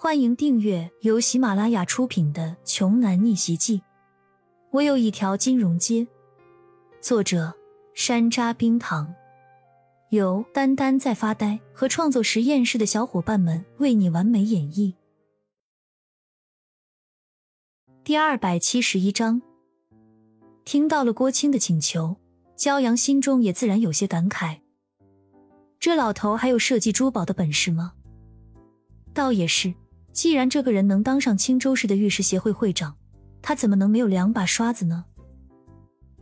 欢迎订阅由喜马拉雅出品的《穷男逆袭记》。我有一条金融街。作者：山楂冰糖，由丹丹在发呆和创作实验室的小伙伴们为你完美演绎。第二百七十一章，听到了郭青的请求，焦阳心中也自然有些感慨。这老头还有设计珠宝的本事吗？倒也是。既然这个人能当上青州市的玉石协会会长，他怎么能没有两把刷子呢？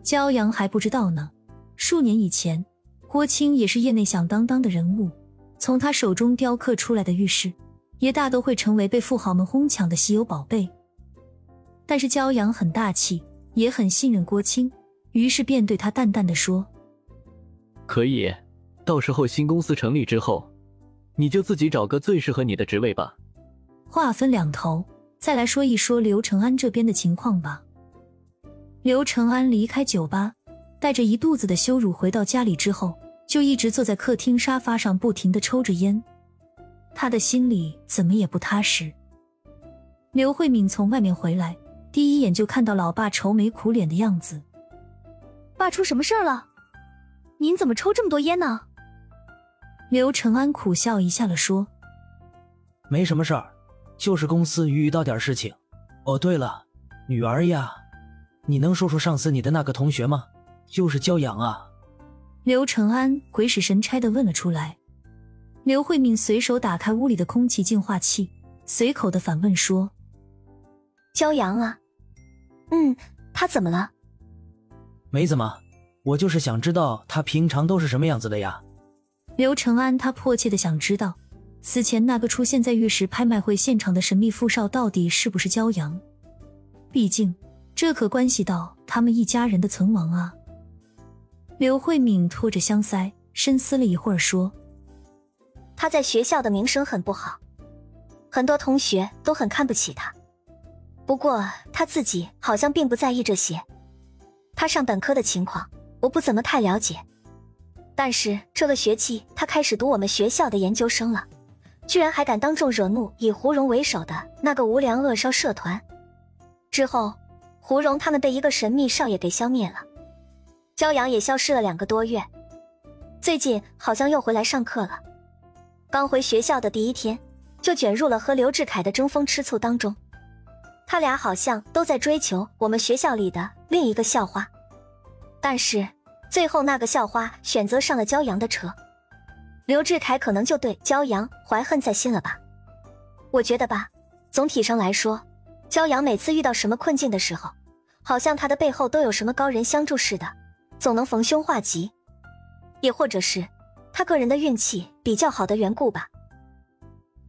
焦阳还不知道呢。数年以前，郭青也是业内响当当的人物，从他手中雕刻出来的玉石，也大都会成为被富豪们哄抢的稀有宝贝。但是焦阳很大气，也很信任郭青，于是便对他淡淡的说：“可以，到时候新公司成立之后，你就自己找个最适合你的职位吧。”话分两头，再来说一说刘承安这边的情况吧。刘承安离开酒吧，带着一肚子的羞辱回到家里之后，就一直坐在客厅沙发上，不停的抽着烟。他的心里怎么也不踏实。刘慧敏从外面回来，第一眼就看到老爸愁眉苦脸的样子。爸出什么事儿了？您怎么抽这么多烟呢？刘承安苦笑一下了，说：“没什么事儿。”就是公司遇到点事情。哦，对了，女儿呀，你能说说上次你的那个同学吗？就是焦阳啊。刘承安鬼使神差的问了出来。刘慧敏随手打开屋里的空气净化器，随口的反问说：“焦阳啊，嗯，他怎么了？没怎么，我就是想知道他平常都是什么样子的呀。”刘承安他迫切的想知道。此前那个出现在玉石拍卖会现场的神秘富少，到底是不是焦阳？毕竟这可关系到他们一家人的存亡啊！刘慧敏拖着香腮，深思了一会儿，说：“他在学校的名声很不好，很多同学都很看不起他。不过他自己好像并不在意这些。他上本科的情况，我不怎么太了解。但是这个学期他开始读我们学校的研究生了。”居然还敢当众惹怒以胡荣为首的那个无良恶少社团，之后，胡荣他们被一个神秘少爷给消灭了，焦阳也消失了两个多月，最近好像又回来上课了，刚回学校的第一天就卷入了和刘志凯的争风吃醋当中，他俩好像都在追求我们学校里的另一个校花，但是最后那个校花选择上了焦阳的车。刘志凯可能就对焦阳怀恨在心了吧？我觉得吧，总体上来说，焦阳每次遇到什么困境的时候，好像他的背后都有什么高人相助似的，总能逢凶化吉。也或者是他个人的运气比较好的缘故吧。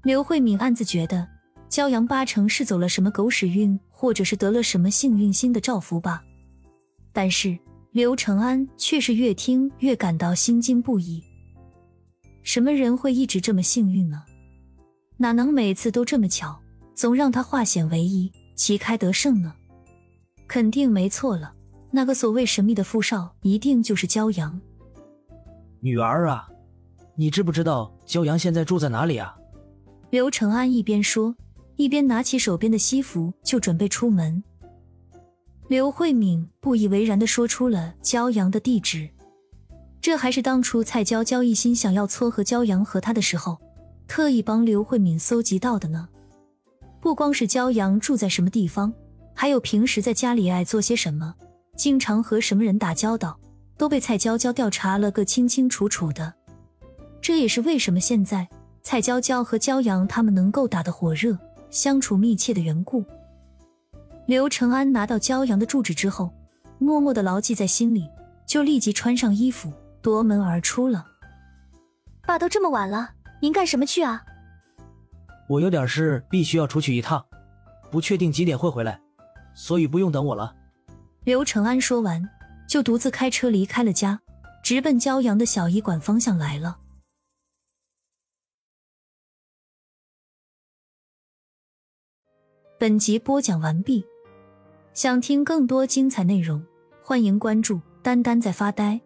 刘慧敏暗自觉得，焦阳八成是走了什么狗屎运，或者是得了什么幸运星的照拂吧。但是刘承安却是越听越感到心惊不已。什么人会一直这么幸运呢？哪能每次都这么巧，总让他化险为夷，旗开得胜呢？肯定没错了，那个所谓神秘的富少，一定就是骄阳。女儿啊，你知不知道骄阳现在住在哪里啊？刘承安一边说，一边拿起手边的西服就准备出门。刘慧敏不以为然的说出了骄阳的地址。这还是当初蔡娇娇一心想要撮合焦阳和他的时候，特意帮刘慧敏搜集到的呢。不光是焦阳住在什么地方，还有平时在家里爱做些什么，经常和什么人打交道，都被蔡娇娇调查了个清清楚楚的。这也是为什么现在蔡娇娇和焦阳他们能够打得火热，相处密切的缘故。刘承安拿到焦阳的住址之后，默默的牢记在心里，就立即穿上衣服。夺门而出了。爸，都这么晚了，您干什么去啊？我有点事，必须要出去一趟，不确定几点会回来，所以不用等我了。刘承安说完，就独自开车离开了家，直奔骄阳的小医馆方向来了。本集播讲完毕，想听更多精彩内容，欢迎关注“丹丹在发呆”。